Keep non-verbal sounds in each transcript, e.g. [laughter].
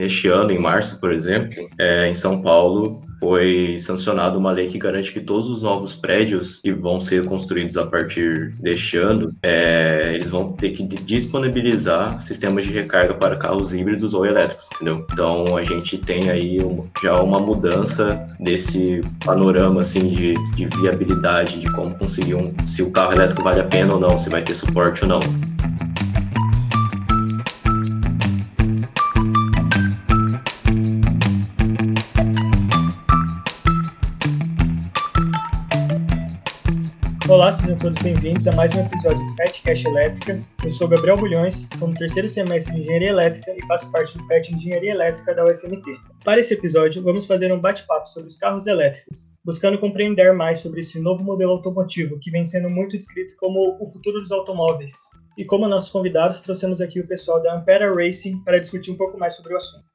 Este ano, em março, por exemplo, é, em São Paulo, foi sancionada uma lei que garante que todos os novos prédios que vão ser construídos a partir deste ano, é, eles vão ter que disponibilizar sistemas de recarga para carros híbridos ou elétricos, entendeu? Então a gente tem aí já uma mudança desse panorama assim de, de viabilidade de como conseguir um, se o carro elétrico vale a pena ou não, se vai ter suporte ou não. Olá, sejam todos bem-vindos a mais um episódio do PET Cash Elétrica. Eu sou Gabriel Bulhões, estou no terceiro semestre de Engenharia Elétrica e faço parte do PET Engenharia Elétrica da UFMT. Para esse episódio, vamos fazer um bate-papo sobre os carros elétricos, buscando compreender mais sobre esse novo modelo automotivo que vem sendo muito descrito como o futuro dos automóveis. E como nossos convidados, trouxemos aqui o pessoal da Ampera Racing para discutir um pouco mais sobre o assunto.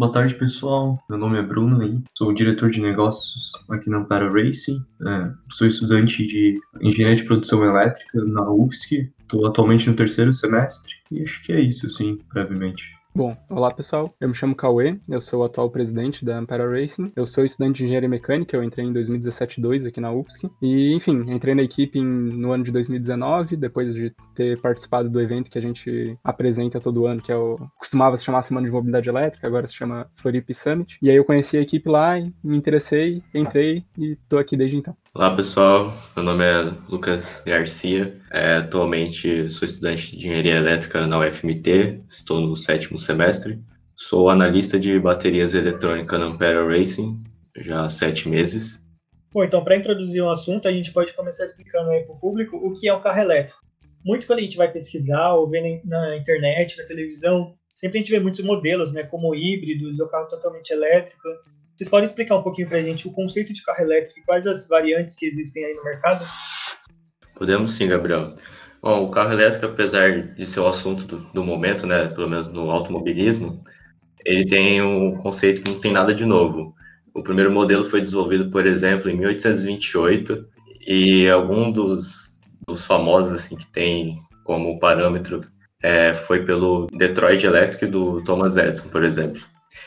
Boa tarde, pessoal. Meu nome é Bruno aí. Sou diretor de negócios aqui na Ampera Racing. É, sou estudante de engenharia de produção elétrica na UFSC. Estou atualmente no terceiro semestre e acho que é isso, assim, brevemente. Bom, olá pessoal, eu me chamo Cauê, eu sou o atual presidente da Ampera Racing, eu sou estudante de engenharia mecânica, eu entrei em 2017-2 aqui na UFSC, e enfim, entrei na equipe em, no ano de 2019, depois de ter participado do evento que a gente apresenta todo ano, que é o, costumava se chamar Semana de Mobilidade Elétrica, agora se chama Floripa Summit, e aí eu conheci a equipe lá, me interessei, entrei e tô aqui desde então. Olá pessoal, meu nome é Lucas Garcia, é, atualmente sou estudante de engenharia elétrica na UFMT, estou no sétimo semestre, sou analista de baterias eletrônicas na Ampera Racing já há sete meses. Bom, então para introduzir o assunto, a gente pode começar explicando aí para o público o que é um carro elétrico. Muito quando a gente vai pesquisar ou ver na internet, na televisão, sempre a gente vê muitos modelos, né, como híbridos ou carro totalmente elétrico. Vocês podem explicar um pouquinho para a gente o conceito de carro elétrico e quais as variantes que existem aí no mercado? Podemos sim, Gabriel. Bom, o carro elétrico, apesar de ser o assunto do, do momento, né, pelo menos no automobilismo, ele tem um conceito que não tem nada de novo. O primeiro modelo foi desenvolvido, por exemplo, em 1828 e algum dos, dos famosos assim que tem como parâmetro é, foi pelo Detroit Electric do Thomas Edison, por exemplo.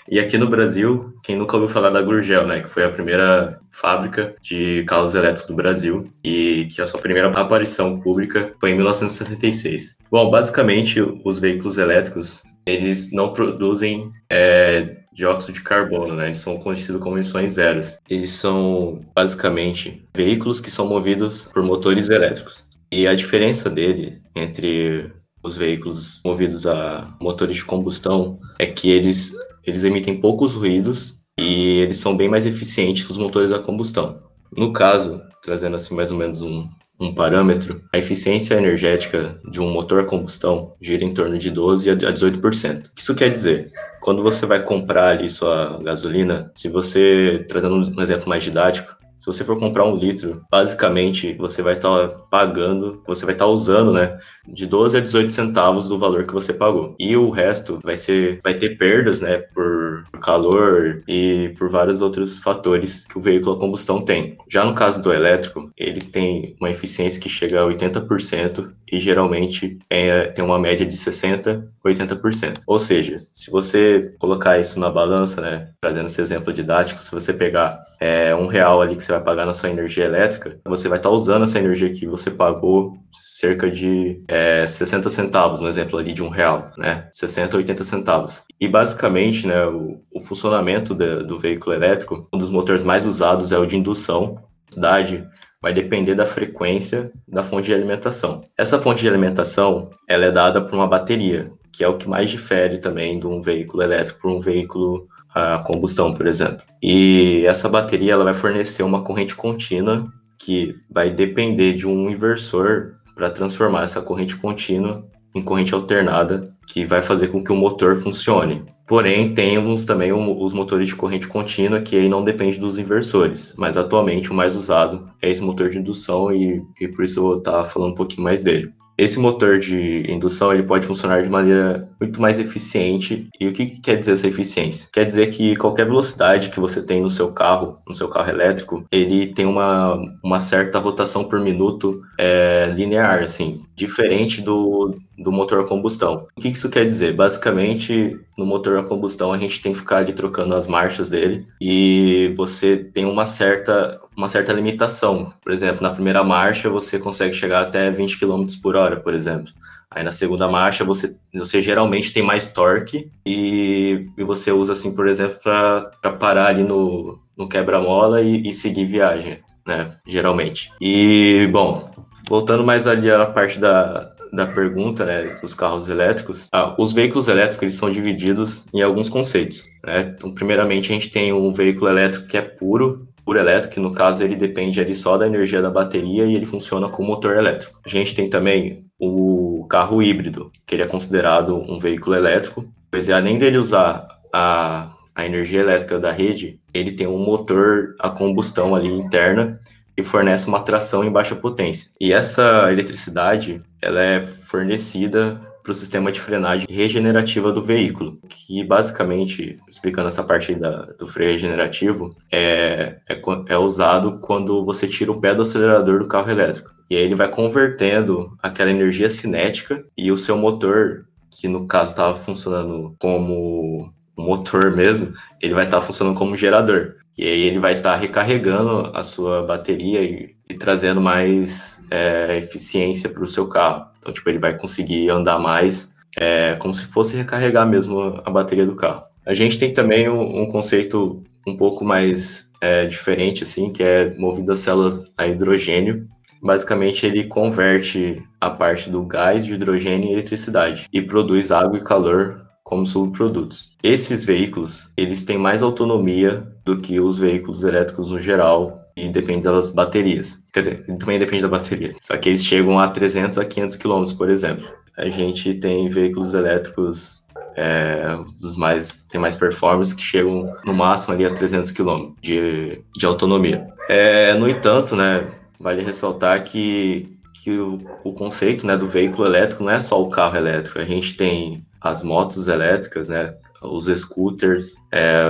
E aqui no Brasil, quem nunca ouviu falar da Gurgel, né, que foi a primeira fábrica de carros elétricos do Brasil e que a sua primeira aparição pública foi em 1966. Bom, basicamente, os veículos elétricos, eles não produzem é, dióxido de carbono, né? Eles são conhecidos como emissões zeros. Eles são basicamente veículos que são movidos por motores elétricos. E a diferença dele entre os veículos movidos a motores de combustão é que eles eles emitem poucos ruídos e eles são bem mais eficientes que os motores a combustão. No caso, trazendo assim mais ou menos um, um parâmetro, a eficiência energética de um motor a combustão gira em torno de 12 a 18%. O que isso quer dizer? Quando você vai comprar ali sua gasolina, se você, trazendo um exemplo mais didático, se você for comprar um litro, basicamente você vai estar tá pagando, você vai estar tá usando, né, de 12 a 18 centavos do valor que você pagou. E o resto vai ser, vai ter perdas, né, por calor e por vários outros fatores que o veículo a combustão tem. Já no caso do elétrico, ele tem uma eficiência que chega a 80% e geralmente é, tem uma média de 60, 80%. Ou seja, se você colocar isso na balança, né, trazendo esse exemplo didático, se você pegar é, um real ali que você vai pagar na sua energia elétrica, você vai estar usando essa energia que você pagou cerca de é, 60 centavos, no exemplo ali de um real, né? 60, 80 centavos. E basicamente, né, o, o funcionamento de, do veículo elétrico, um dos motores mais usados é o de indução. Cidade vai depender da frequência da fonte de alimentação. Essa fonte de alimentação, ela é dada por uma bateria, que é o que mais difere também de um veículo elétrico para um veículo a combustão, por exemplo. E essa bateria ela vai fornecer uma corrente contínua que vai depender de um inversor para transformar essa corrente contínua em corrente alternada, que vai fazer com que o motor funcione. Porém, temos também os motores de corrente contínua, que aí não depende dos inversores, mas atualmente o mais usado é esse motor de indução e, e por isso eu vou estar falando um pouquinho mais dele. Esse motor de indução ele pode funcionar de maneira muito mais eficiente. E o que, que, quer dizer essa eficiência? Quer dizer que qualquer velocidade que você tem no seu carro, no seu carro elétrico, ele tem uma, uma certa rotação por minuto é, linear, assim, diferente do, do motor a combustão. O que isso quer dizer? Basicamente, no motor a combustão, a gente tem que ficar ali trocando as marchas dele e você tem uma certa, uma certa limitação. Por exemplo, na primeira marcha, você consegue chegar até 20 km por hora, por exemplo. Aí na segunda marcha você, você geralmente tem mais torque e, e você usa assim, por exemplo, para parar ali no, no quebra-mola e, e seguir viagem, né? Geralmente. E bom, voltando mais ali à parte da, da pergunta, né, dos carros elétricos, ah, os veículos elétricos eles são divididos em alguns conceitos, né? Então, primeiramente a gente tem um veículo elétrico que é puro, puro elétrico, que no caso ele depende ali só da energia da bateria e ele funciona com motor elétrico. A gente tem também o carro híbrido, que ele é considerado um veículo elétrico, pois além dele usar a, a energia elétrica da rede, ele tem um motor a combustão ali interna que fornece uma tração em baixa potência. E essa eletricidade, ela é fornecida para o sistema de frenagem regenerativa do veículo, que basicamente, explicando essa parte da, do freio regenerativo, é, é, é usado quando você tira o pé do acelerador do carro elétrico. E aí ele vai convertendo aquela energia cinética e o seu motor, que no caso estava funcionando como motor mesmo, ele vai estar tá funcionando como gerador. E aí ele vai estar tá recarregando a sua bateria e, e trazendo mais é, eficiência para o seu carro. Então, tipo, ele vai conseguir andar mais é, como se fosse recarregar mesmo a bateria do carro. A gente tem também um, um conceito um pouco mais é, diferente, assim, que é movido a células a hidrogênio. Basicamente, ele converte a parte do gás de hidrogênio em eletricidade e produz água e calor como subprodutos. Esses veículos, eles têm mais autonomia do que os veículos elétricos no geral e depende das baterias. Quer dizer, também depende da bateria. Só que eles chegam a 300 a 500 km, por exemplo. A gente tem veículos elétricos é, dos mais tem mais performance que chegam no máximo ali a 300 km de, de autonomia. É, no entanto, né, vale ressaltar que que o, o conceito né, do veículo elétrico não é só o carro elétrico. A gente tem as motos elétricas, né, os scooters, é,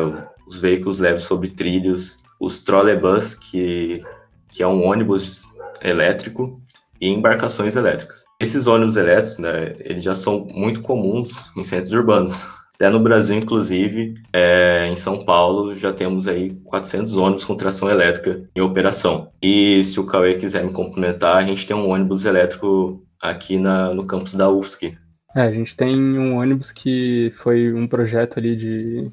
os veículos leves sobre trilhos, os trolleybus, que, que é um ônibus elétrico, e embarcações elétricas. Esses ônibus elétricos, né, eles já são muito comuns em centros urbanos. Até no Brasil, inclusive, é, em São Paulo, já temos aí 400 ônibus com tração elétrica em operação. E se o Cauê quiser me complementar, a gente tem um ônibus elétrico aqui na, no campus da UFSC, é, a gente tem um ônibus que foi um projeto ali de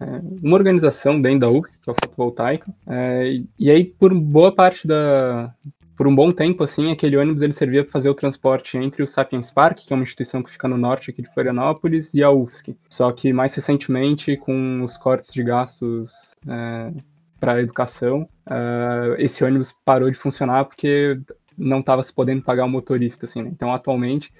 é, uma organização dentro da UFSC, que é o Fotovoltaica, é, e aí por boa parte da, por um bom tempo, assim, aquele ônibus ele servia para fazer o transporte entre o Sapiens Park, que é uma instituição que fica no norte aqui de Florianópolis, e a UFSC. Só que mais recentemente, com os cortes de gastos é, para a educação, é, esse ônibus parou de funcionar porque não estava se podendo pagar o motorista, assim, né? Então, atualmente,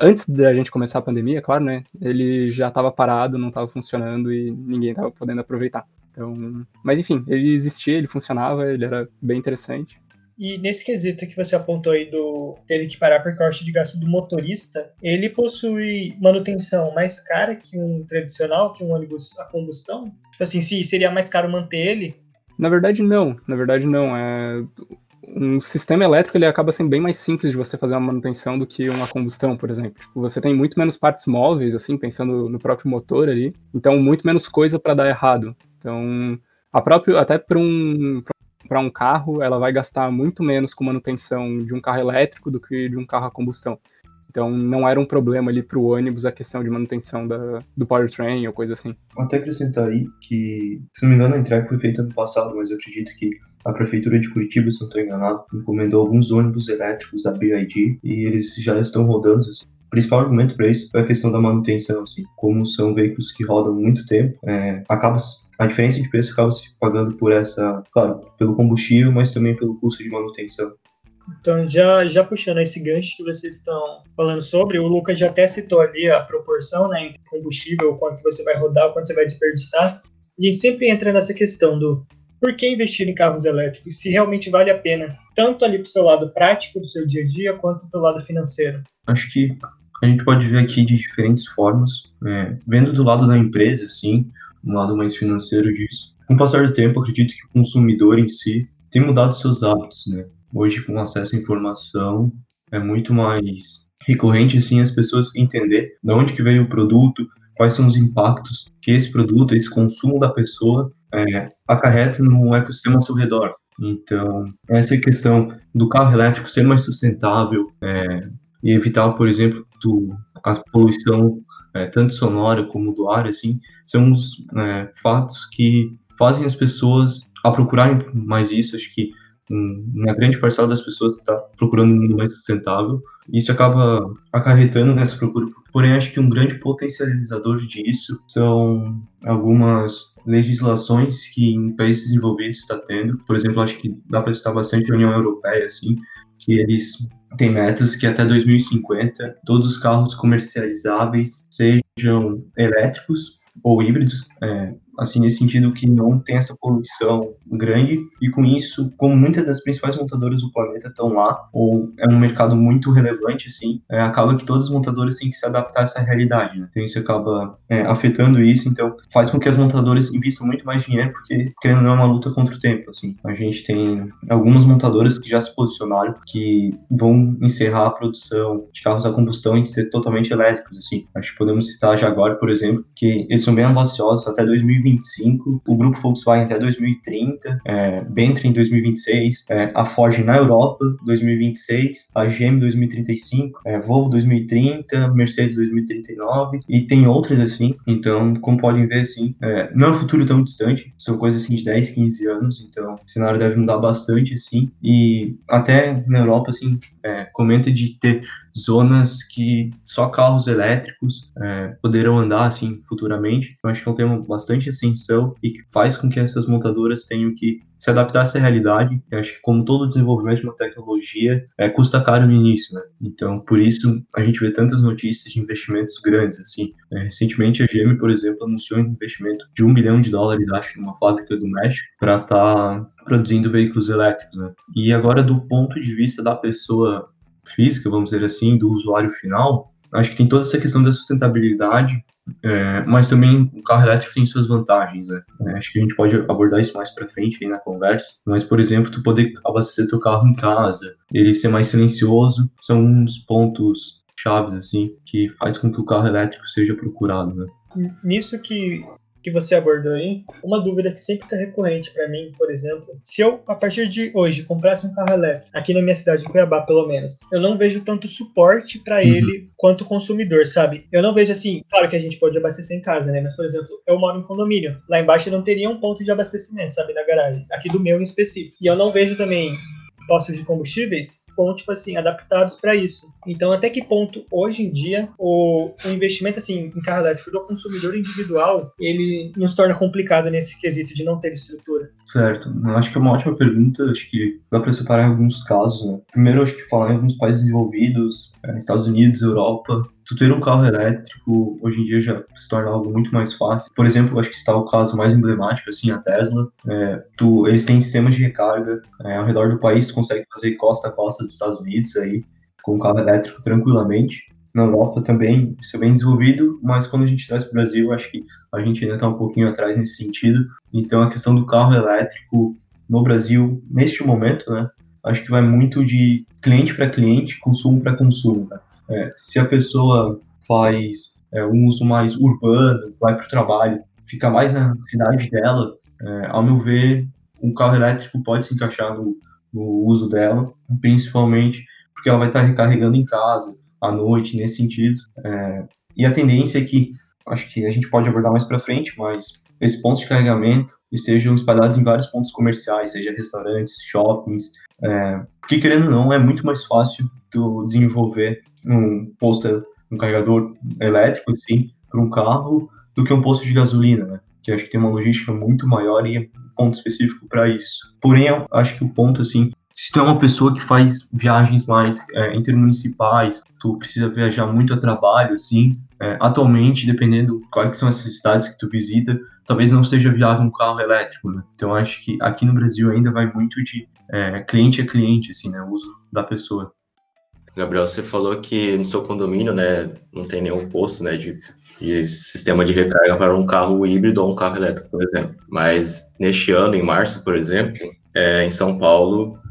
antes da gente começar a pandemia, claro, né? Ele já estava parado, não estava funcionando e ninguém estava podendo aproveitar. Então, mas enfim, ele existia, ele funcionava, ele era bem interessante. E nesse quesito que você apontou aí do ter que parar por corte de gasto do motorista, ele possui manutenção mais cara que um tradicional, que um ônibus a combustão? Tipo assim, se seria mais caro manter ele? Na verdade, não. Na verdade, não. É um sistema elétrico ele acaba sendo bem mais simples de você fazer uma manutenção do que uma combustão, por exemplo. Tipo, você tem muito menos partes móveis, assim, pensando no próprio motor ali, então muito menos coisa para dar errado. Então, a próprio, até para um para um carro, ela vai gastar muito menos com manutenção de um carro elétrico do que de um carro a combustão. Então não era um problema ali para o ônibus a questão de manutenção da, do powertrain ou coisa assim. Até acrescentar aí que, se não me engano, a entrega foi feita no passado, mas eu acredito que a Prefeitura de Curitiba, se não estou enganado, encomendou alguns ônibus elétricos da BID e eles já estão rodando. Assim. O principal argumento para isso é a questão da manutenção, assim, como são veículos que rodam muito tempo, é, acaba a diferença de preço acaba se pagando por essa, claro, pelo combustível, mas também pelo custo de manutenção. Então, já, já puxando esse gancho que vocês estão falando sobre, o Lucas já até citou ali a proporção né, entre combustível, quanto você vai rodar, quanto você vai desperdiçar. A gente sempre entra nessa questão do por que investir em carros elétricos, se realmente vale a pena, tanto ali para o seu lado prático do seu dia a dia, quanto para o lado financeiro. Acho que a gente pode ver aqui de diferentes formas, é, vendo do lado da empresa, sim, um lado mais financeiro disso. Com o passar do tempo, acredito que o consumidor em si tem mudado seus hábitos, né? hoje com acesso à informação é muito mais recorrente assim as pessoas entender de onde que veio o produto, quais são os impactos que esse produto, esse consumo da pessoa é, acarreta no ecossistema ao seu redor. Então, essa questão do carro elétrico ser mais sustentável é, e evitar, por exemplo, do, a poluição é, tanto sonora como do ar, assim, são os é, fatos que fazem as pessoas a procurarem mais isso. Acho que uma grande parcela das pessoas está procurando um mundo mais sustentável. Isso acaba acarretando nessa procura. Porém, acho que um grande potencializador disso são algumas legislações que em países desenvolvidos está tendo. Por exemplo, acho que dá para citar bastante a União Europeia, assim, que eles têm metas que até 2050 todos os carros comercializáveis sejam elétricos ou híbridos, é, assim, nesse sentido que não tem essa poluição grande, e com isso, como muitas das principais montadoras do planeta estão lá, ou é um mercado muito relevante, assim, é, acaba que todas as montadoras têm que se adaptar a essa realidade, né? Então isso acaba é, afetando isso, então faz com que as montadoras investam muito mais dinheiro, porque, querendo não, é uma luta contra o tempo, assim. A gente tem algumas montadoras que já se posicionaram, que vão encerrar a produção de carros a combustão e ser totalmente elétricos, assim. Acho que podemos citar já agora, por exemplo, que eles são bem ambiciosos até 2020 2025, o grupo Volkswagen até 2030, é, Bentley em 2026, é, a Ford na Europa 2026, a GM 2035, é, Volvo 2030, Mercedes 2039 e tem outras assim. Então, como podem ver, assim, é, não é um futuro tão distante, são coisas assim de 10, 15 anos, então o cenário deve mudar bastante assim. E até na Europa, assim, é, comenta de ter zonas que só carros elétricos é, poderão andar assim futuramente. Eu acho que é um tema bastante ascensão e que faz com que essas montadoras tenham que se adaptar a essa realidade. Eu acho que como todo desenvolvimento de uma tecnologia é, custa caro no início, né? Então por isso a gente vê tantas notícias de investimentos grandes assim. É, recentemente a GM, por exemplo, anunciou um investimento de um bilhão de dólares, acho, numa fábrica do México para estar tá produzindo veículos elétricos, né? E agora do ponto de vista da pessoa física, vamos dizer assim, do usuário final, acho que tem toda essa questão da sustentabilidade, é, mas também o carro elétrico tem suas vantagens, né? É, acho que a gente pode abordar isso mais para frente aí na conversa. Mas, por exemplo, tu poder abastecer teu carro em casa, ele ser mais silencioso, são uns pontos chaves assim que faz com que o carro elétrico seja procurado, né? Nisso que que você abordou aí, uma dúvida que sempre está recorrente para mim, por exemplo, se eu, a partir de hoje, comprasse um carro elétrico, aqui na minha cidade, em Cuiabá, pelo menos, eu não vejo tanto suporte para uhum. ele quanto consumidor, sabe? Eu não vejo assim, claro que a gente pode abastecer em casa, né? Mas, por exemplo, eu moro em condomínio. Lá embaixo não teria um ponto de abastecimento, sabe? Na garagem. Aqui do meu em específico. E eu não vejo também postos de combustíveis com, tipo assim, adaptados para isso. Então, até que ponto, hoje em dia, o, o, investimento, assim, em carro elétrico do consumidor individual, ele nos torna complicado nesse quesito de não ter estrutura? Certo. Eu acho que é uma ótima pergunta. Acho que dá para separar alguns casos, né? Primeiro, acho que falar em alguns países desenvolvidos, é, Estados Unidos, Europa, tu ter um carro elétrico hoje em dia já se torna algo muito mais fácil. Por exemplo, acho que está o caso mais emblemático, assim, a Tesla. É, tu, eles têm sistemas de recarga é, ao redor do país, tu consegue fazer costa a costa dos Estados Unidos aí, com um carro elétrico tranquilamente. Na Europa também isso é bem desenvolvido, mas quando a gente traz para o Brasil, acho que a gente ainda está um pouquinho atrás nesse sentido. Então a questão do carro elétrico no Brasil, neste momento, né, acho que vai muito de cliente para cliente, consumo para consumo. Né? É, se a pessoa faz é, um uso mais urbano, vai para o trabalho, fica mais na cidade dela, é, ao meu ver, um carro elétrico pode se encaixar no, no uso dela, principalmente porque ela vai estar recarregando em casa, à noite, nesse sentido. É, e a tendência é que, acho que a gente pode abordar mais para frente, mas esses pontos de carregamento estejam espalhados em vários pontos comerciais, seja restaurantes, shoppings, é, porque querendo ou não, é muito mais fácil tu desenvolver um posto, um carregador elétrico, assim, para um carro, do que um posto de gasolina, né? Que acho que tem uma logística muito maior e um ponto específico para isso. Porém, acho que o ponto, assim, se tu é uma pessoa que faz viagens mais é, intermunicipais, tu precisa viajar muito a trabalho, assim, é, atualmente, dependendo quais são essas cidades que tu visita, talvez não seja viável um carro elétrico, né? Então, acho que aqui no Brasil ainda vai muito de é, cliente a cliente, assim, né? O uso da pessoa. Gabriel, você falou que no seu condomínio, né, não tem nenhum posto, né, de, de sistema de recarga para um carro híbrido ou um carro elétrico, por exemplo. Mas neste ano, em março, por exemplo, é, em São Paulo,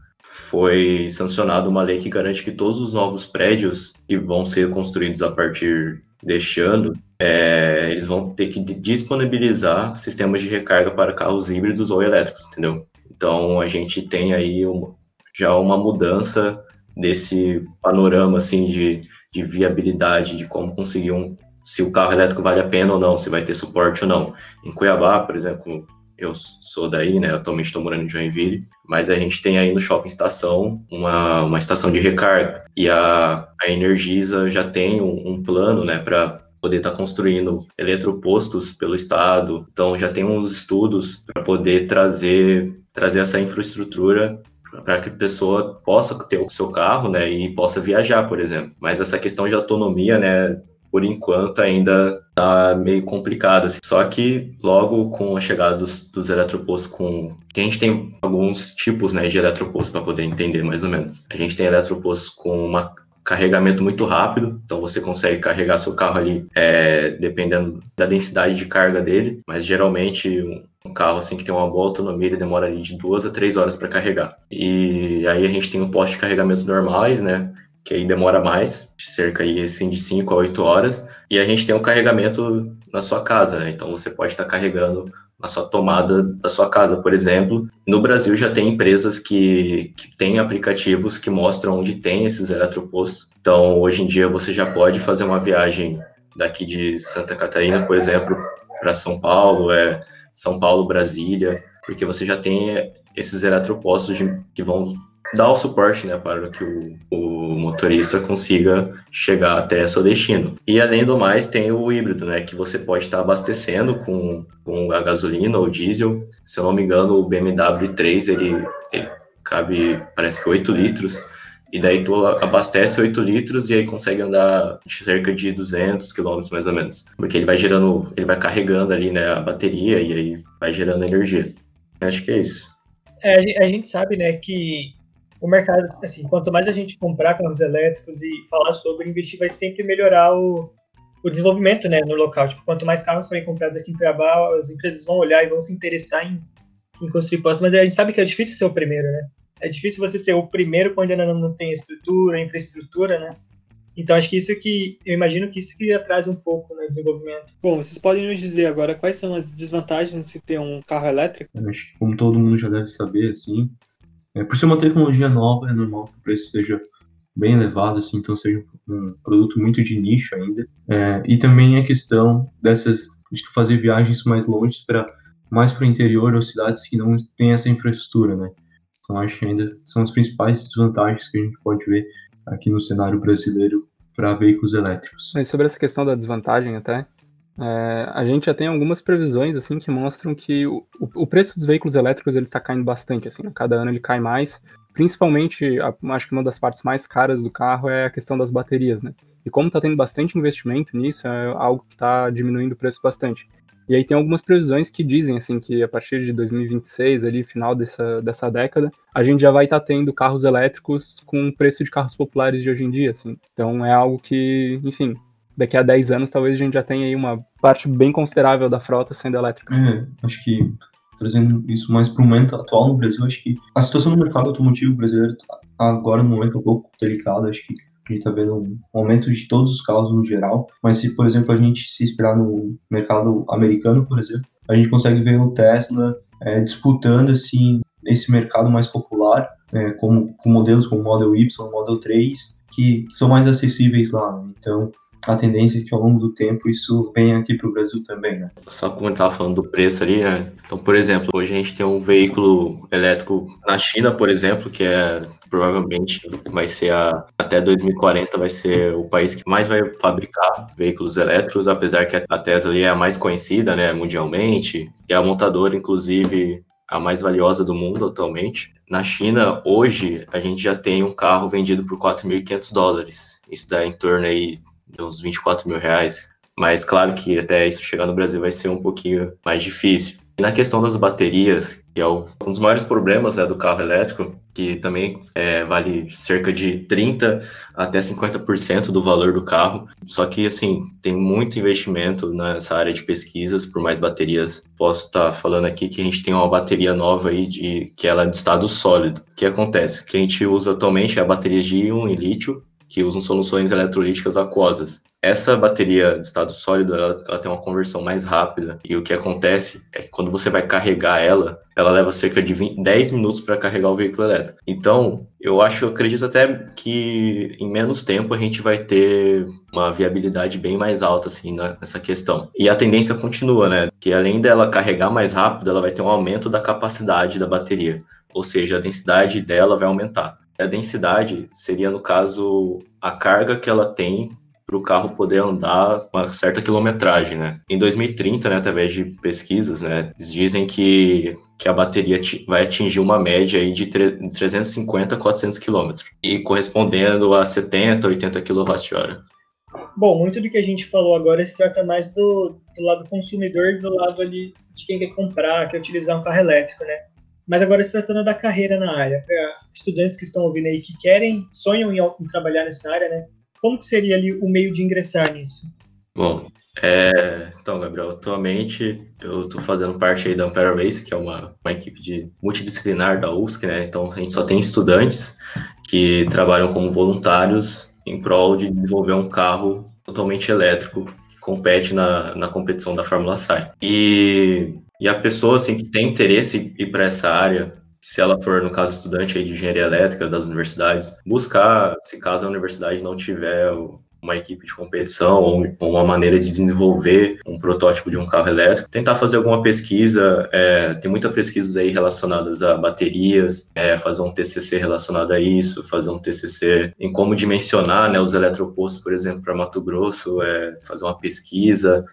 foi sancionada uma lei que garante que todos os novos prédios que vão ser construídos a partir deste ano, é, eles vão ter que disponibilizar sistemas de recarga para carros híbridos ou elétricos, entendeu? Então a gente tem aí uma, já uma mudança desse panorama assim de, de viabilidade, de como conseguir um, se o carro elétrico vale a pena ou não, se vai ter suporte ou não. Em Cuiabá, por exemplo, eu sou daí, né? Atualmente estou morando em Joinville, mas a gente tem aí no Shopping Estação uma, uma estação de recarga e a, a Energisa já tem um, um plano, né, para poder estar tá construindo eletropostos pelo estado. Então já tem uns estudos para poder trazer trazer essa infraestrutura para que a pessoa possa ter o seu carro, né, e possa viajar, por exemplo. Mas essa questão de autonomia, né, por enquanto ainda tá meio complicado. Assim. Só que logo com a chegada dos, dos eletropostos com. a gente tem alguns tipos né, de eletropostos para poder entender mais ou menos. A gente tem eletropostos com uma carregamento muito rápido, então você consegue carregar seu carro ali é, dependendo da densidade de carga dele, mas geralmente um carro assim que tem uma boa autonomia ele demora ali de duas a três horas para carregar. E aí a gente tem um posto de carregamentos normais, né, que aí demora mais, cerca aí, assim, de 5 a 8 horas, e a gente tem um carregamento na sua casa, né? Então você pode estar carregando na sua tomada da sua casa, por exemplo. No Brasil já tem empresas que, que têm aplicativos que mostram onde tem esses eletropostos. Então hoje em dia você já pode fazer uma viagem daqui de Santa Catarina, por exemplo, para São Paulo, é São Paulo, Brasília, porque você já tem esses eletropostos de, que vão dar o suporte né, para que o, o motorista consiga chegar até seu destino. E além do mais, tem o híbrido, né, que você pode estar abastecendo com, com a gasolina ou diesel. Se eu não me engano, o BMW 3 ele, ele cabe, parece que 8 litros. E daí tu abastece 8 litros e aí consegue andar cerca de 200 quilômetros mais ou menos. Porque ele vai gerando, ele vai carregando ali, né, a bateria e aí vai gerando energia. Acho que é isso. É, a gente sabe, né, que o mercado, assim, quanto mais a gente comprar carros elétricos e falar sobre, investir vai sempre melhorar o, o desenvolvimento, né, no local. Tipo, quanto mais carros forem comprados aqui em Cuiabá, as empresas vão olhar e vão se interessar em, em construir postos, mas a gente sabe que é difícil ser o primeiro, né? É difícil você ser o primeiro quando ainda não tem estrutura, infraestrutura, né? Então acho que isso que eu imagino que isso que atrasa um pouco no desenvolvimento. Bom, vocês podem nos dizer agora quais são as desvantagens de se ter um carro elétrico? Acho que como todo mundo já deve saber, assim, é, por ser uma tecnologia nova, é normal que o preço seja bem elevado, assim, então seja um produto muito de nicho ainda. É, e também a questão dessas de fazer viagens mais longe para mais para o interior ou cidades que não têm essa infraestrutura, né? Então acho que ainda são as principais desvantagens que a gente pode ver aqui no cenário brasileiro para veículos elétricos. Mas sobre essa questão da desvantagem até, é, a gente já tem algumas previsões assim que mostram que o, o preço dos veículos elétricos ele está caindo bastante, assim, a cada ano ele cai mais. Principalmente, a, acho que uma das partes mais caras do carro é a questão das baterias, né? E como está tendo bastante investimento nisso, é algo que está diminuindo o preço bastante. E aí tem algumas previsões que dizem assim que a partir de 2026, ali final dessa, dessa década, a gente já vai estar tá tendo carros elétricos com o preço de carros populares de hoje em dia, assim. Então é algo que, enfim, daqui a 10 anos talvez a gente já tenha aí uma parte bem considerável da frota sendo elétrica. É, acho que trazendo isso mais para o momento atual no Brasil, acho que a situação do mercado automotivo brasileiro está agora no momento um pouco delicada, acho que a gente está vendo um aumento de todos os carros no geral, mas se, por exemplo, a gente se inspirar no mercado americano, por exemplo, a gente consegue ver o Tesla é, disputando, assim, esse mercado mais popular, é, com, com modelos como o Model Y, Model 3, que são mais acessíveis lá. Então, a tendência é que ao longo do tempo isso venha aqui para o Brasil também, né? Só como eu estava falando do preço ali, né? Então, por exemplo, hoje a gente tem um veículo elétrico na China, por exemplo, que é provavelmente vai ser a, até 2040 vai ser o país que mais vai fabricar veículos elétricos, apesar que a Tesla ali é a mais conhecida, né, mundialmente, e a montadora, inclusive, a mais valiosa do mundo atualmente. Na China, hoje, a gente já tem um carro vendido por 4.500 dólares. Isso dá em torno aí uns 24 mil reais. Mas claro que até isso chegar no Brasil vai ser um pouquinho mais difícil. E na questão das baterias, que é um dos maiores problemas né, do carro elétrico, que também é, vale cerca de 30% até 50% do valor do carro. Só que, assim, tem muito investimento nessa área de pesquisas por mais baterias. Posso estar falando aqui que a gente tem uma bateria nova aí, de, que ela é de estado sólido. O que acontece? O que a gente usa atualmente é a bateria de íon e lítio, que usam soluções eletrolíticas aquosas. Essa bateria de estado sólido, ela, ela, tem uma conversão mais rápida, e o que acontece é que quando você vai carregar ela, ela leva cerca de 20, 10 minutos para carregar o veículo elétrico. Então, eu acho, eu acredito até que em menos tempo a gente vai ter uma viabilidade bem mais alta, assim, nessa questão. E a tendência continua, né? Que além dela carregar mais rápido, ela vai ter um aumento da capacidade da bateria, ou seja, a densidade dela vai aumentar. A densidade seria, no caso, a carga que ela tem para o carro poder andar uma certa quilometragem, né? Em 2030, né, através de pesquisas, né, eles dizem que, que a bateria vai atingir uma média aí de 350 a 400 km, e correspondendo a 70, 80 kWh. Bom, muito do que a gente falou agora se trata mais do, do lado consumidor do lado ali de quem quer comprar, quer utilizar um carro elétrico, né? Mas agora se tratando da carreira na área, para estudantes que estão ouvindo aí que querem, sonham em, em, trabalhar nessa área, né? Como que seria ali o meio de ingressar nisso? Bom, é, então, Gabriel, atualmente eu estou fazendo parte aí da Ampera Race, que é uma, uma equipe de multidisciplinar da USC, né? Então a gente só tem estudantes que trabalham como voluntários em prol de desenvolver um carro totalmente elétrico que compete na, na competição da Fórmula SAI. E e a pessoa assim que tem interesse em ir para essa área, se ela for no caso estudante de engenharia elétrica das universidades, buscar, se caso a universidade não tiver uma equipe de competição ou uma maneira de desenvolver um protótipo de um carro elétrico, tentar fazer alguma pesquisa, é, tem muitas pesquisas aí relacionadas a baterias, é, fazer um TCC relacionado a isso, fazer um TCC em como dimensionar né, os eletropostos, por exemplo, para Mato Grosso, é, fazer uma pesquisa,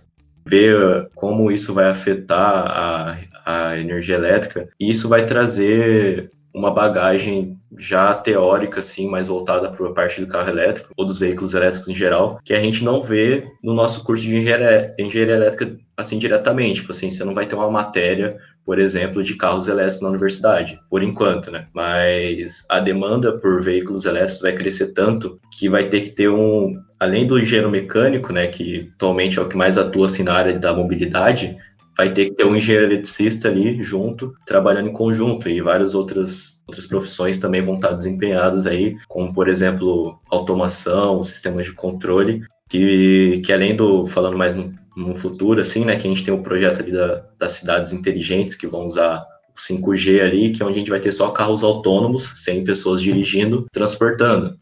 ver como isso vai afetar a, a energia elétrica, e isso vai trazer uma bagagem já teórica, assim, mais voltada para a parte do carro elétrico, ou dos veículos elétricos em geral, que a gente não vê no nosso curso de engenharia, engenharia elétrica, assim, diretamente. Tipo assim, você não vai ter uma matéria por exemplo, de carros elétricos na universidade, por enquanto, né? Mas a demanda por veículos elétricos vai crescer tanto que vai ter que ter um, além do engenheiro mecânico, né, que atualmente é o que mais atua assim, na área da mobilidade, vai ter que ter um engenheiro eletricista ali junto, trabalhando em conjunto, e várias outras, outras profissões também vão estar desempenhadas aí, como, por exemplo, automação, sistemas de controle, que, que além do, falando mais no, futuro, assim, né, que a gente tem o projeto ali da, das cidades inteligentes que vão usar o 5G ali, que é onde a gente vai ter só carros autônomos, sem pessoas dirigindo, transportando.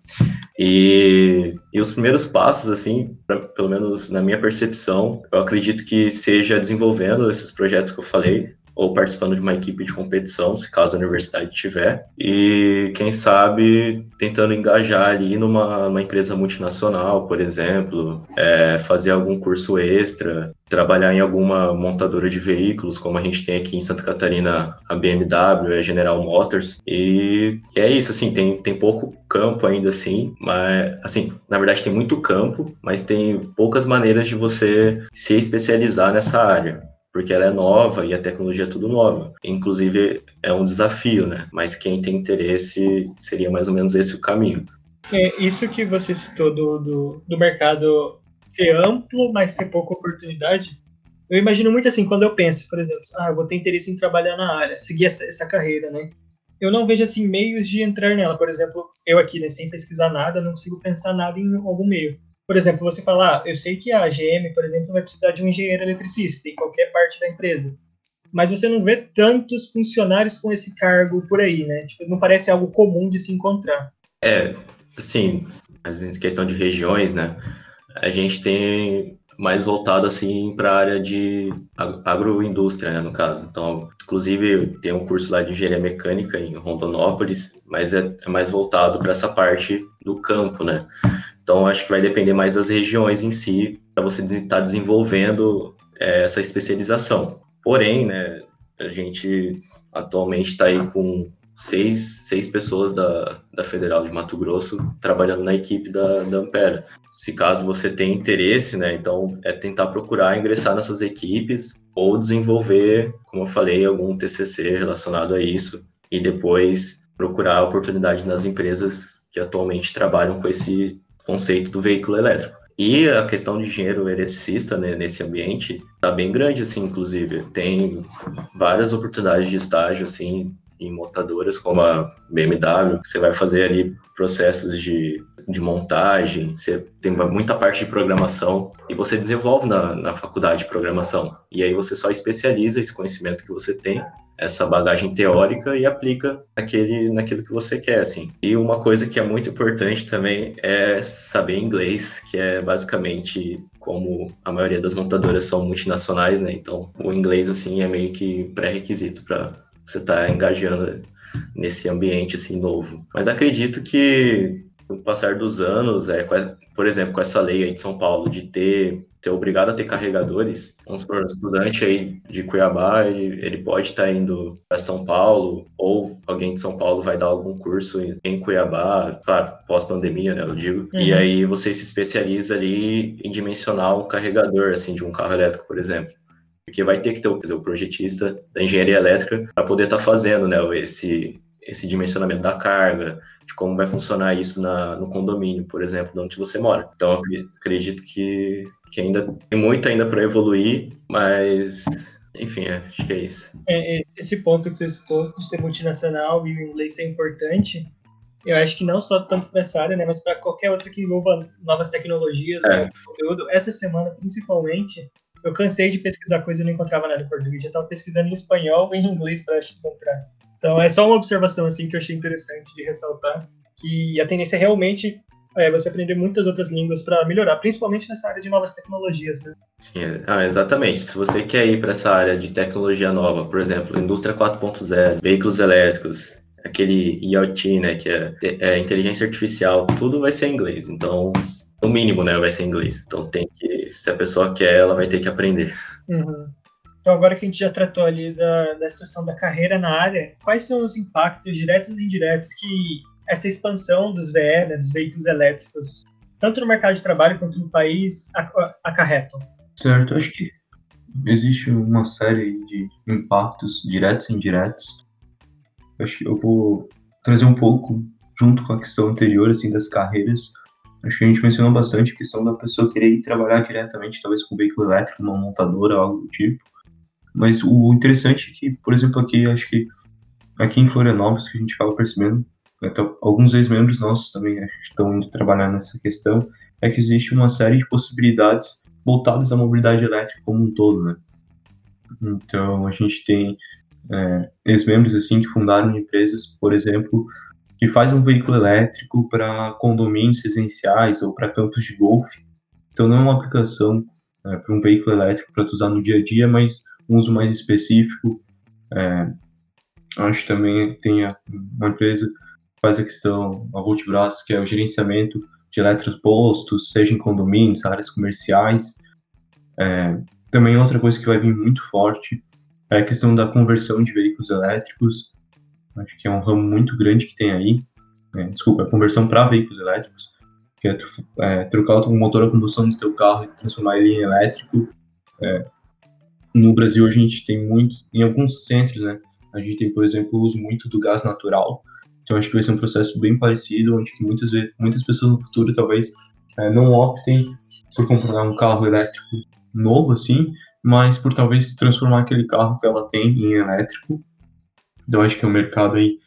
E, e os primeiros passos, assim, pra, pelo menos na minha percepção, eu acredito que seja desenvolvendo esses projetos que eu falei, ou participando de uma equipe de competição, se caso a universidade tiver, e quem sabe tentando engajar ali numa, numa empresa multinacional, por exemplo, é, fazer algum curso extra, trabalhar em alguma montadora de veículos, como a gente tem aqui em Santa Catarina, a BMW, a General Motors, e, é isso, assim, tem, tem pouco campo ainda assim, mas, assim, na verdade tem muito campo, mas tem poucas maneiras de você se especializar nessa área porque ela é nova e a tecnologia é tudo nova. Inclusive, é um desafio, né? Mas quem tem interesse seria mais ou menos esse o caminho. É, isso que você citou do, do, do mercado ser amplo, mas ter pouca oportunidade, eu imagino muito assim, quando eu penso, por exemplo, ah, vou ter interesse em trabalhar na área, seguir essa, essa carreira, né? Eu não vejo assim meios de entrar nela. Por exemplo, eu aqui, né, sem pesquisar nada, não consigo pensar nada em algum meio por exemplo, você falar, ah, eu sei que a GM, por exemplo, vai precisar de um engenheiro eletricista em qualquer parte da empresa. Mas você não vê tantos funcionários com esse cargo por aí, né? Tipo, não parece algo comum de se encontrar. É, assim, em questão de regiões, né? A gente tem mais voltado assim para a área de agroindústria, né, no caso. Então, inclusive tem um curso lá de engenharia mecânica em Rondonópolis, mas é, é mais voltado para essa parte do campo, né? Então, acho que vai depender mais das regiões em si para você estar tá desenvolvendo é, essa especialização. Porém, né, a gente atualmente está aí com seis, seis pessoas da, da Federal de Mato Grosso trabalhando na equipe da, da Ampera. Se caso você tem interesse, né, então é tentar procurar ingressar nessas equipes ou desenvolver, como eu falei, algum TCC relacionado a isso e depois procurar oportunidade nas empresas que atualmente trabalham com esse conceito do veículo elétrico. E a questão de engenheiro eletricista né, nesse ambiente está bem grande, assim, inclusive. Tem várias oportunidades de estágio, assim, em montadoras como a BMW, você vai fazer ali processos de, de montagem, você tem muita parte de programação e você desenvolve na, na faculdade de programação. E aí você só especializa esse conhecimento que você tem, essa bagagem teórica e aplica aquele, naquilo que você quer, assim. E uma coisa que é muito importante também é saber inglês, que é basicamente como a maioria das montadoras são multinacionais, né? Então, o inglês, assim, é meio que pré-requisito para você está engajando nesse ambiente assim novo. Mas acredito que com o passar dos anos, é, por exemplo, com essa lei aí de São Paulo de ter ser obrigado a ter carregadores, vamos supor, um estudante aí de Cuiabá, ele, ele pode estar tá indo para São Paulo, ou alguém de São Paulo vai dar algum curso em, em Cuiabá, claro, pós-pandemia, né, eu digo, uhum. e aí você se especializa ali em dimensionar um carregador, assim, de um carro elétrico, por exemplo porque vai ter que ter dizer, o projetista da engenharia elétrica para poder estar tá fazendo né, esse, esse dimensionamento da carga, de como vai funcionar isso na, no condomínio, por exemplo, de onde você mora. Então, acredito que, que ainda tem muito ainda para evoluir, mas, enfim, é, acho que é isso. É, é, esse ponto que você citou de ser multinacional e o inglês ser importante, eu acho que não só tanto para essa área, né, mas para qualquer outra que envolva novas tecnologias, é. conteúdo. Essa semana, principalmente, eu cansei de pesquisar coisa e não encontrava nada em português. Já estava pesquisando em espanhol e em inglês para encontrar. Então é só uma observação assim que eu achei interessante de ressaltar que a tendência é realmente é você aprender muitas outras línguas para melhorar, principalmente nessa área de novas tecnologias, né? Sim, ah, exatamente. Se você quer ir para essa área de tecnologia nova, por exemplo, indústria 4.0, veículos elétricos, aquele IoT, né, que é, é, inteligência artificial, tudo vai ser em inglês. Então, no mínimo, né, vai ser em inglês. Então tem que, se a pessoa quer, ela vai ter que aprender. Uhum. Então agora que a gente já tratou ali da, da situação da carreira na área, quais são os impactos diretos e indiretos que essa expansão dos VR, né, dos veículos elétricos, tanto no mercado de trabalho quanto no país, acarretam? Certo, acho que existe uma série de impactos diretos e indiretos Acho que eu vou trazer um pouco, junto com a questão anterior, assim, das carreiras. Acho que a gente mencionou bastante a questão da pessoa querer ir trabalhar diretamente, talvez com veículo elétrico, uma montadora, algo do tipo. Mas o interessante é que, por exemplo, aqui, acho que aqui em Florianópolis, que a gente acaba percebendo, até alguns ex-membros nossos também estão indo trabalhar nessa questão, é que existe uma série de possibilidades voltadas à mobilidade elétrica como um todo, né? Então, a gente tem é, ex-membros assim que fundaram empresas, por exemplo, que fazem um veículo elétrico para condomínios residenciais ou para campos de golfe. Então não é uma aplicação é, para um veículo elétrico para usar no dia a dia, mas um uso mais específico. É, acho que também tem uma empresa que faz a questão, a Voltbraço, que é o gerenciamento de eletropostos, seja em condomínios, áreas comerciais. É, também outra coisa que vai vir muito forte é a questão da conversão de veículos elétricos, acho que é um ramo muito grande que tem aí. É, desculpa, a conversão para veículos elétricos, que é, é, trocar o motor a combustão do teu carro e transformar ele em elétrico. É, no Brasil a gente tem muito, em alguns centros, né? A gente tem, por exemplo, o uso muito do gás natural. Então acho que vai ser um processo bem parecido, onde que muitas vezes, muitas pessoas no futuro talvez é, não optem por comprar um carro elétrico novo assim, mas por talvez transformar aquele carro que ela tem em elétrico. Então acho que é um mercado aí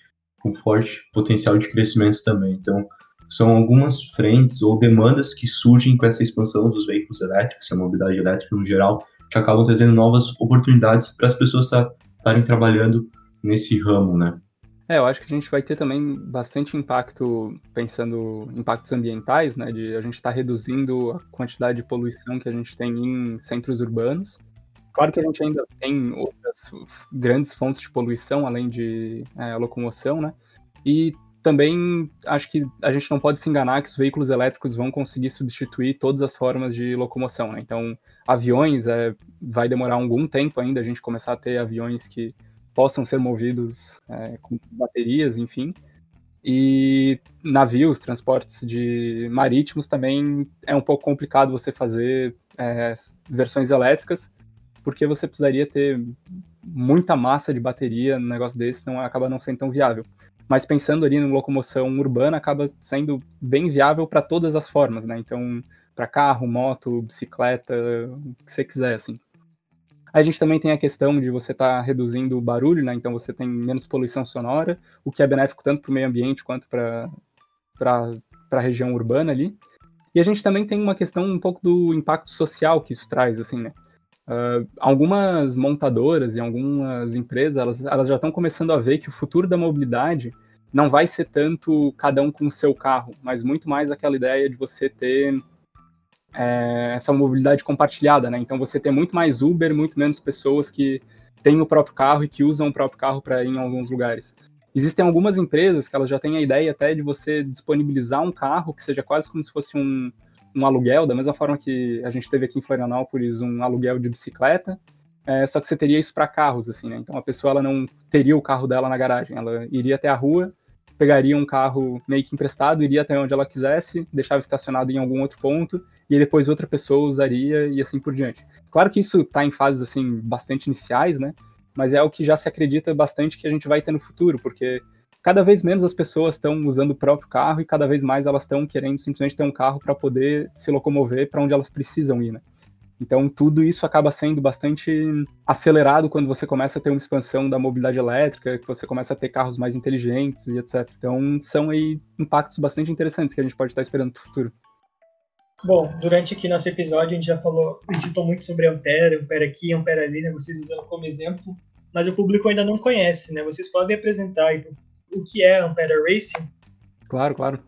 com forte potencial de crescimento também. Então são algumas frentes ou demandas que surgem com essa expansão dos veículos elétricos, a mobilidade elétrica no geral, que acabam trazendo novas oportunidades para as pessoas estarem trabalhando nesse ramo, né? É, eu acho que a gente vai ter também bastante impacto, pensando impactos ambientais, né? De a gente estar tá reduzindo a quantidade de poluição que a gente tem em centros urbanos. Claro que a gente ainda tem outras grandes fontes de poluição, além de é, locomoção, né? E também acho que a gente não pode se enganar que os veículos elétricos vão conseguir substituir todas as formas de locomoção, né? Então, aviões, é, vai demorar algum tempo ainda a gente começar a ter aviões que possam ser movidos é, com baterias, enfim. E navios, transportes de marítimos também é um pouco complicado você fazer é, versões elétricas, porque você precisaria ter muita massa de bateria no negócio desse, não acaba não sendo tão viável. Mas pensando ali em locomoção urbana, acaba sendo bem viável para todas as formas, né? Então, para carro, moto, bicicleta, o que você quiser, assim. A gente também tem a questão de você estar tá reduzindo o barulho, né? Então você tem menos poluição sonora, o que é benéfico tanto para o meio ambiente quanto para a região urbana ali. E a gente também tem uma questão um pouco do impacto social que isso traz, assim, né? Uh, algumas montadoras e algumas empresas, elas, elas já estão começando a ver que o futuro da mobilidade não vai ser tanto cada um com o seu carro, mas muito mais aquela ideia de você ter é, essa mobilidade compartilhada, né? Então você ter muito mais Uber, muito menos pessoas que têm o próprio carro e que usam o próprio carro para ir em alguns lugares. Existem algumas empresas que elas já têm a ideia até de você disponibilizar um carro que seja quase como se fosse um, um aluguel, da mesma forma que a gente teve aqui em Florianópolis um aluguel de bicicleta, é, só que você teria isso para carros, assim, né? Então a pessoa ela não teria o carro dela na garagem, ela iria até a rua, pegaria um carro meio que emprestado, iria até onde ela quisesse, deixava estacionado em algum outro ponto, e depois outra pessoa usaria e assim por diante. Claro que isso está em fases assim bastante iniciais, né? Mas é o que já se acredita bastante que a gente vai ter no futuro, porque cada vez menos as pessoas estão usando o próprio carro e cada vez mais elas estão querendo simplesmente ter um carro para poder se locomover para onde elas precisam ir, né? Então, tudo isso acaba sendo bastante acelerado quando você começa a ter uma expansão da mobilidade elétrica, que você começa a ter carros mais inteligentes e etc. Então, são aí impactos bastante interessantes que a gente pode estar esperando para o futuro. Bom, durante aqui nosso episódio a gente já falou, a gente citou muito sobre Ampere, Ampere aqui, Ampere ali, né, vocês usando como exemplo, mas o público ainda não conhece, né? Vocês podem apresentar o que é Ampere Racing? Claro, claro.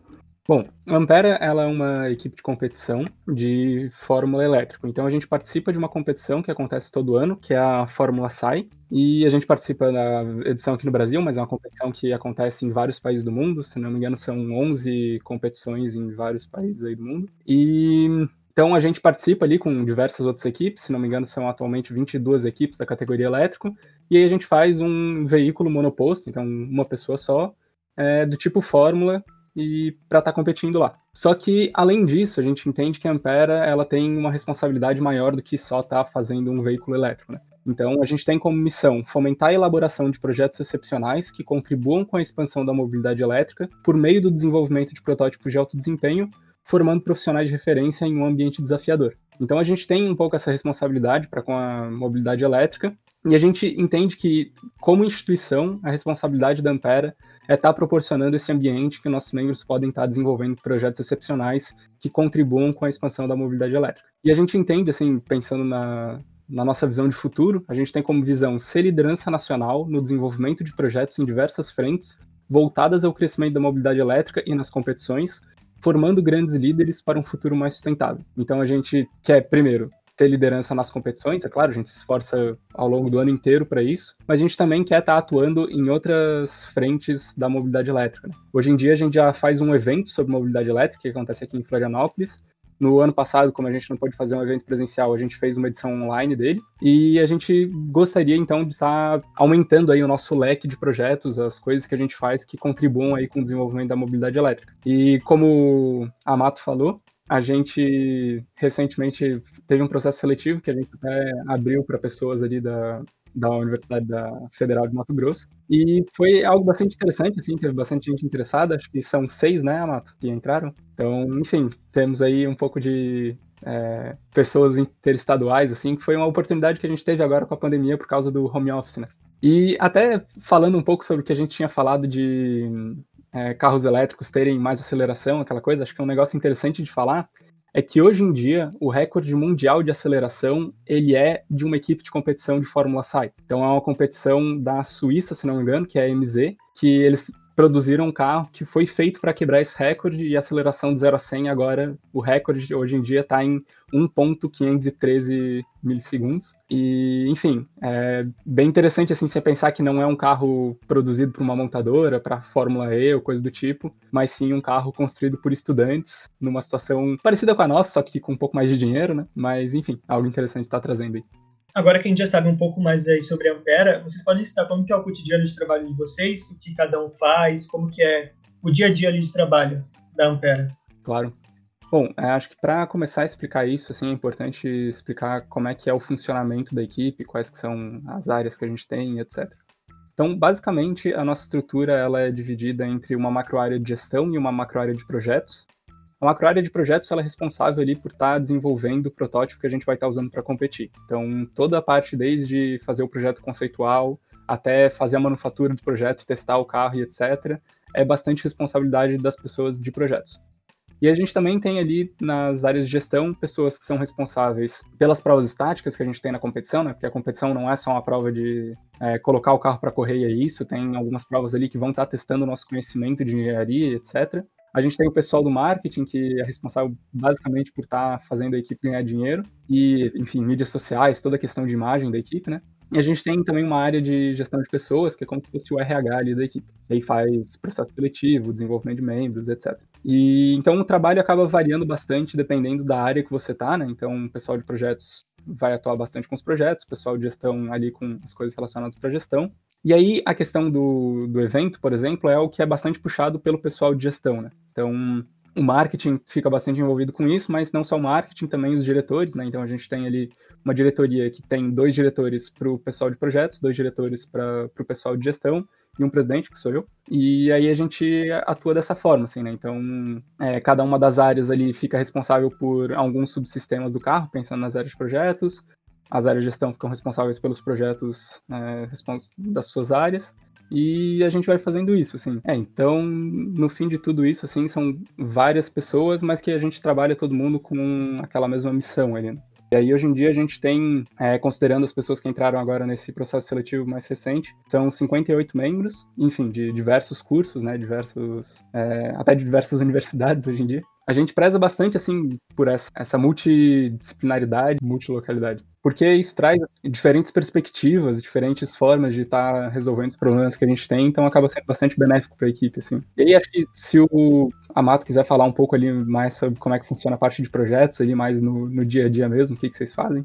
Bom, a Ampera ela é uma equipe de competição de Fórmula Elétrico. Então a gente participa de uma competição que acontece todo ano, que é a Fórmula SAI. E a gente participa da edição aqui no Brasil, mas é uma competição que acontece em vários países do mundo. Se não me engano, são 11 competições em vários países aí do mundo. E então a gente participa ali com diversas outras equipes, se não me engano são atualmente 22 equipes da categoria elétrico, e aí a gente faz um veículo monoposto, então uma pessoa só, é, do tipo Fórmula, e para estar tá competindo lá. Só que além disso, a gente entende que a Ampera ela tem uma responsabilidade maior do que só estar tá fazendo um veículo elétrico, né? Então, a gente tem como missão fomentar a elaboração de projetos excepcionais que contribuam com a expansão da mobilidade elétrica por meio do desenvolvimento de protótipos de alto desempenho, formando profissionais de referência em um ambiente desafiador. Então, a gente tem um pouco essa responsabilidade para com a mobilidade elétrica e a gente entende que, como instituição, a responsabilidade da Ampera é estar tá proporcionando esse ambiente que nossos membros podem estar tá desenvolvendo projetos excepcionais que contribuam com a expansão da mobilidade elétrica. E a gente entende, assim, pensando na, na nossa visão de futuro, a gente tem como visão ser liderança nacional no desenvolvimento de projetos em diversas frentes voltadas ao crescimento da mobilidade elétrica e nas competições, formando grandes líderes para um futuro mais sustentável. Então a gente quer, primeiro, ter liderança nas competições, é claro, a gente se esforça ao longo do ano inteiro para isso, mas a gente também quer estar tá atuando em outras frentes da mobilidade elétrica. Né? Hoje em dia a gente já faz um evento sobre mobilidade elétrica que acontece aqui em Florianópolis. No ano passado, como a gente não pôde fazer um evento presencial, a gente fez uma edição online dele e a gente gostaria então de estar aumentando aí o nosso leque de projetos, as coisas que a gente faz que contribuam aí com o desenvolvimento da mobilidade elétrica. E como a Mato falou, a gente recentemente teve um processo seletivo que a gente até abriu para pessoas ali da, da Universidade da Federal de Mato Grosso. E foi algo bastante interessante, assim, teve bastante gente interessada, acho que são seis, né, Amato, que entraram. Então, enfim, temos aí um pouco de é, pessoas interestaduais, assim, que foi uma oportunidade que a gente teve agora com a pandemia por causa do home office, né. E até falando um pouco sobre o que a gente tinha falado de é, carros elétricos terem mais aceleração, aquela coisa, acho que é um negócio interessante de falar, é que hoje em dia o recorde mundial de aceleração ele é de uma equipe de competição de Fórmula SAI. Então é uma competição da Suíça, se não me engano, que é a MZ, que eles produziram um carro que foi feito para quebrar esse recorde e a aceleração de 0 a 100 agora, o recorde hoje em dia está em 1.513 milissegundos. E, enfim, é bem interessante assim você pensar que não é um carro produzido por uma montadora, para Fórmula E ou coisa do tipo, mas sim um carro construído por estudantes numa situação parecida com a nossa, só que com um pouco mais de dinheiro, né? Mas, enfim, algo interessante está trazendo aí. Agora que a gente já sabe um pouco mais aí sobre a Ampera, vocês podem citar como que é o cotidiano de trabalho de vocês, o que cada um faz, como que é o dia a dia ali de trabalho da Ampera. Claro. Bom, é, acho que para começar a explicar isso, assim, é importante explicar como é que é o funcionamento da equipe, quais que são as áreas que a gente tem, etc. Então, basicamente, a nossa estrutura ela é dividida entre uma macro área de gestão e uma macro área de projetos. A macro área de projetos ela é responsável ali por estar tá desenvolvendo o protótipo que a gente vai estar tá usando para competir. Então, toda a parte desde fazer o projeto conceitual até fazer a manufatura do projeto, testar o carro e etc., é bastante responsabilidade das pessoas de projetos. E a gente também tem ali nas áreas de gestão pessoas que são responsáveis pelas provas estáticas que a gente tem na competição, né? Porque a competição não é só uma prova de é, colocar o carro para correr e é isso, tem algumas provas ali que vão estar tá testando o nosso conhecimento de engenharia, etc. A gente tem o pessoal do marketing, que é responsável basicamente por estar tá fazendo a equipe ganhar dinheiro, e, enfim, mídias sociais, toda a questão de imagem da equipe, né? E a gente tem também uma área de gestão de pessoas, que é como se fosse o RH ali da equipe. Aí faz processo seletivo, desenvolvimento de membros, etc. E então o trabalho acaba variando bastante dependendo da área que você tá, né? Então o pessoal de projetos vai atuar bastante com os projetos, o pessoal de gestão ali com as coisas relacionadas para gestão. E aí, a questão do, do evento, por exemplo, é o que é bastante puxado pelo pessoal de gestão, né? Então, o marketing fica bastante envolvido com isso, mas não só o marketing, também os diretores, né? Então, a gente tem ali uma diretoria que tem dois diretores para o pessoal de projetos, dois diretores para o pessoal de gestão e um presidente, que sou eu. E aí a gente atua dessa forma, assim, né? Então, é, cada uma das áreas ali fica responsável por alguns subsistemas do carro, pensando nas áreas de projetos, as áreas de gestão ficam responsáveis pelos projetos é, das suas áreas. E a gente vai fazendo isso, assim. É, então, no fim de tudo isso, assim, são várias pessoas, mas que a gente trabalha todo mundo com aquela mesma missão ali. Né? E aí, hoje em dia, a gente tem, é, considerando as pessoas que entraram agora nesse processo seletivo mais recente, são 58 membros, enfim, de diversos cursos, né, diversos, é, até de diversas [laughs] universidades hoje em dia. A gente preza bastante, assim, por essa, essa multidisciplinaridade, multilocalidade. Porque isso traz diferentes perspectivas, diferentes formas de estar tá resolvendo os problemas que a gente tem, então acaba sendo bastante benéfico para a equipe, assim. E aí, acho que se o Amato quiser falar um pouco ali mais sobre como é que funciona a parte de projetos, ali mais no, no dia a dia mesmo, o que, que vocês fazem?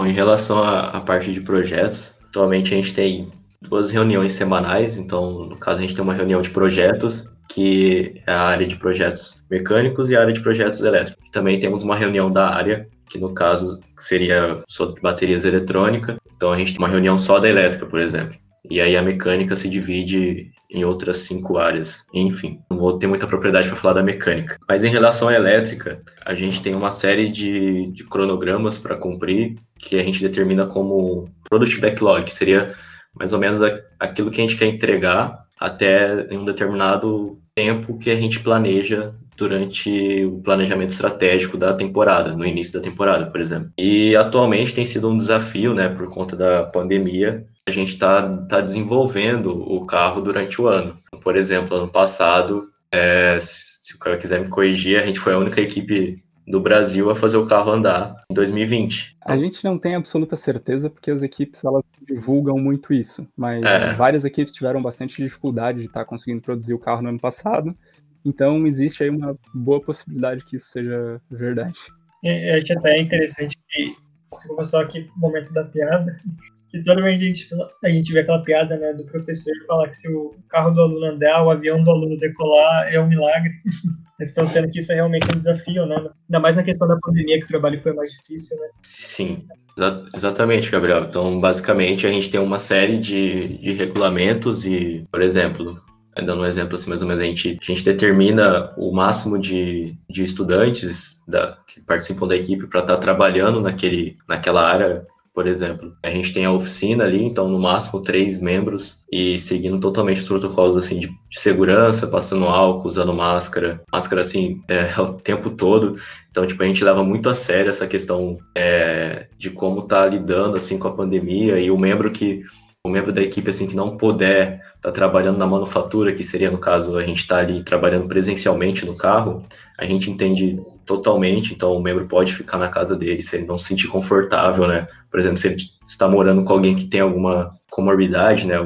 Em relação à parte de projetos, atualmente a gente tem duas reuniões semanais, então, no caso, a gente tem uma reunião de projetos que é a área de projetos mecânicos e a área de projetos elétricos. Também temos uma reunião da área, que no caso seria sobre baterias eletrônicas. Então a gente tem uma reunião só da elétrica, por exemplo. E aí a mecânica se divide em outras cinco áreas. Enfim, não vou ter muita propriedade para falar da mecânica. Mas em relação à elétrica, a gente tem uma série de, de cronogramas para cumprir que a gente determina como product backlog, que seria mais ou menos aquilo que a gente quer entregar até em um determinado tempo que a gente planeja durante o planejamento estratégico da temporada, no início da temporada, por exemplo. E atualmente tem sido um desafio, né, por conta da pandemia, a gente está tá desenvolvendo o carro durante o ano. Por exemplo, ano passado, é, se o cara quiser me corrigir, a gente foi a única equipe do Brasil a fazer o carro andar em 2020. A gente não tem absoluta certeza porque as equipes elas divulgam muito isso, mas é. várias equipes tiveram bastante dificuldade de estar tá conseguindo produzir o carro no ano passado. Então existe aí uma boa possibilidade que isso seja verdade. É, acho até interessante que se começou aqui o momento da piada, [laughs] que toda vez a gente, a gente vê aquela piada né, do professor falar que se o carro do aluno andar, o avião do aluno decolar, é um milagre. [laughs] Estão sendo que isso é realmente um desafio, né? Ainda mais na questão da pandemia, que o trabalho foi mais difícil, né? Sim, exa exatamente, Gabriel. Então, basicamente, a gente tem uma série de, de regulamentos e, por exemplo, dando um exemplo assim, mais ou menos, a gente, a gente determina o máximo de, de estudantes da, que participam da equipe para estar tá trabalhando naquele, naquela área por exemplo. A gente tem a oficina ali, então no máximo três membros e seguindo totalmente os protocolos assim de, de segurança, passando álcool, usando máscara, máscara assim é, [laughs] o tempo todo. Então tipo a gente leva muito a sério essa questão é, de como tá lidando assim com a pandemia e o membro que o membro da equipe assim que não puder estar tá trabalhando na manufatura, que seria no caso a gente estar tá ali trabalhando presencialmente no carro, a gente entende totalmente, então o membro pode ficar na casa dele se ele não se sentir confortável, né? Por exemplo, se ele está morando com alguém que tem alguma comorbidade, né,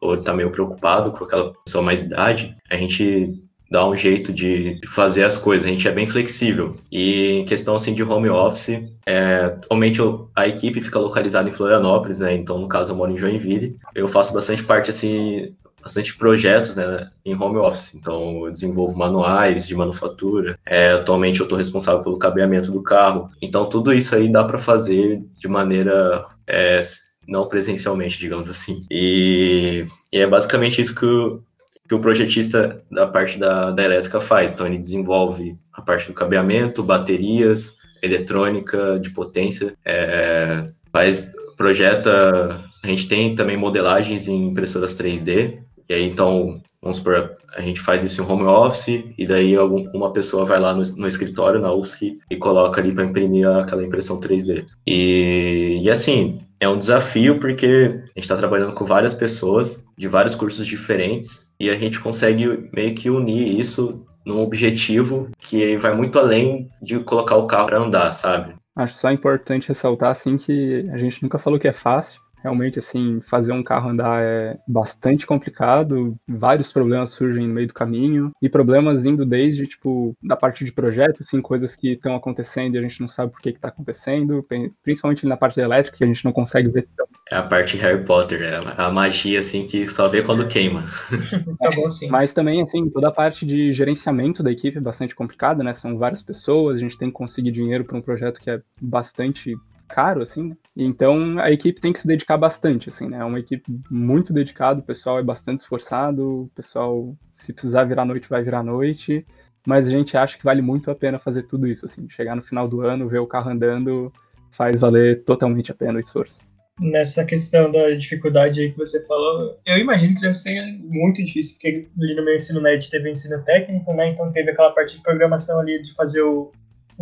ou está meio preocupado com aquela pessoa mais idade, a gente dá um jeito de fazer as coisas. A gente é bem flexível. E em questão assim de home office, é, atualmente a equipe fica localizada em Florianópolis, né? Então, no caso, eu moro em Joinville. Eu faço bastante parte assim bastante projetos né, em home office. Então, eu desenvolvo manuais de manufatura. É, atualmente, eu estou responsável pelo cabeamento do carro. Então, tudo isso aí dá para fazer de maneira é, não presencialmente, digamos assim. E, e, é basicamente isso que o, que o projetista da parte da, da elétrica faz. Então, ele desenvolve a parte do cabeamento, baterias, eletrônica de potência, é, faz, projeta. A gente tem também modelagens em impressoras 3D, e aí, então, vamos supor, a gente faz isso em home office, e daí uma pessoa vai lá no, no escritório, na UFSC, e coloca ali para imprimir aquela impressão 3D. E, e assim, é um desafio porque a gente está trabalhando com várias pessoas de vários cursos diferentes, e a gente consegue meio que unir isso num objetivo que vai muito além de colocar o carro para andar, sabe? Acho só importante ressaltar assim que a gente nunca falou que é fácil, Realmente, assim, fazer um carro andar é bastante complicado, vários problemas surgem no meio do caminho, e problemas indo desde, tipo, da parte de projeto, assim, coisas que estão acontecendo e a gente não sabe por que está acontecendo, principalmente na parte elétrica, que a gente não consegue ver. É a parte Harry Potter, é a magia, assim, que só vê quando queima. [laughs] tá bom, sim. Mas também, assim, toda a parte de gerenciamento da equipe é bastante complicada, né? São várias pessoas, a gente tem que conseguir dinheiro para um projeto que é bastante caro, assim, né? Então a equipe tem que se dedicar bastante, assim, né? É uma equipe muito dedicada, o pessoal é bastante esforçado, o pessoal, se precisar virar noite, vai virar noite, mas a gente acha que vale muito a pena fazer tudo isso, assim, chegar no final do ano, ver o carro andando, faz valer totalmente a pena o esforço. Nessa questão da dificuldade aí que você falou, eu imagino que deve ser muito difícil, porque ali no meu ensino médio teve o ensino técnico, né? Então teve aquela parte de programação ali de fazer o,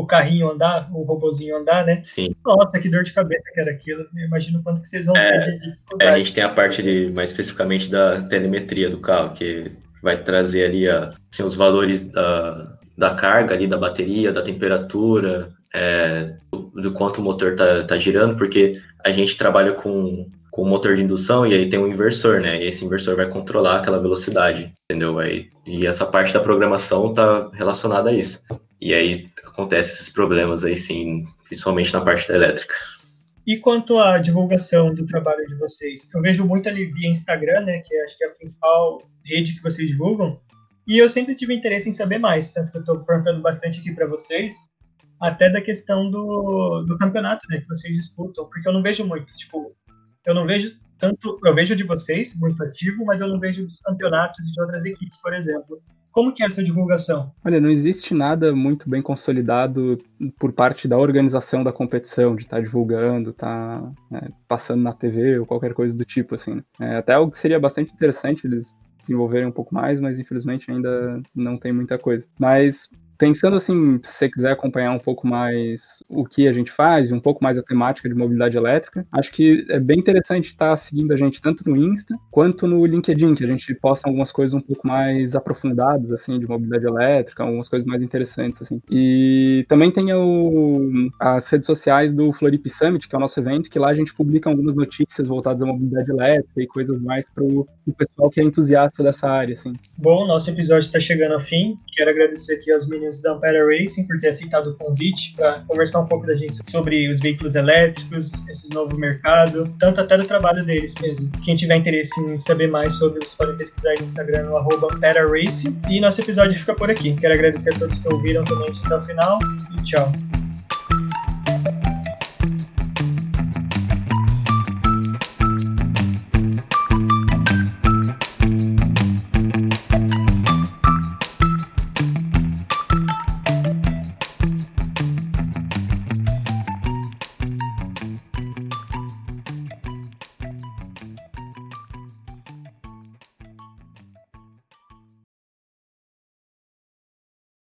o carrinho andar, o robozinho andar, né? Sim. Nossa, que dor de cabeça que era aquilo. Eu imagino quanto que vocês vão é, ter de dificuldade. É, a gente tem a parte de, mais especificamente da telemetria do carro, que vai trazer ali a, assim, os valores da, da carga ali, da bateria, da temperatura, é, do, do, quanto o motor tá, tá girando, porque a gente trabalha com, com motor de indução e aí tem um inversor, né? E esse inversor vai controlar aquela velocidade, entendeu? Aí, e essa parte da programação tá relacionada a isso. E aí acontece esses problemas aí sim, principalmente na parte da elétrica. E quanto à divulgação do trabalho de vocês? Eu vejo muito ali via Instagram, né, que acho que é a principal rede que vocês divulgam. E eu sempre tive interesse em saber mais, tanto que eu estou perguntando bastante aqui para vocês, até da questão do, do campeonato, né, que vocês disputam, porque eu não vejo muito, tipo, eu não vejo tanto, eu vejo de vocês muito ativo, mas eu não vejo dos campeonatos de outras equipes, por exemplo. Como que é essa divulgação? Olha, não existe nada muito bem consolidado por parte da organização da competição, de estar tá divulgando, estar tá, né, passando na TV ou qualquer coisa do tipo, assim. É, até algo que seria bastante interessante eles desenvolverem um pouco mais, mas infelizmente ainda não tem muita coisa. Mas Pensando assim, se você quiser acompanhar um pouco mais o que a gente faz, um pouco mais a temática de mobilidade elétrica, acho que é bem interessante estar seguindo a gente tanto no Insta quanto no LinkedIn, que a gente posta algumas coisas um pouco mais aprofundadas, assim, de mobilidade elétrica, algumas coisas mais interessantes, assim. E também tem o, as redes sociais do Florip Summit, que é o nosso evento, que lá a gente publica algumas notícias voltadas à mobilidade elétrica e coisas mais para o pessoal que é entusiasta dessa área, assim. Bom, nosso episódio está chegando ao fim. Quero agradecer aqui aos meninos da Ampera Racing por ter aceitado o convite para conversar um pouco da gente sobre os veículos elétricos, esse novo mercado, tanto até do trabalho deles mesmo. Quem tiver interesse em saber mais sobre, vocês podem pesquisar no Instagram no arroba Racing. E nosso episódio fica por aqui. Quero agradecer a todos que ouviram também até o final e tchau.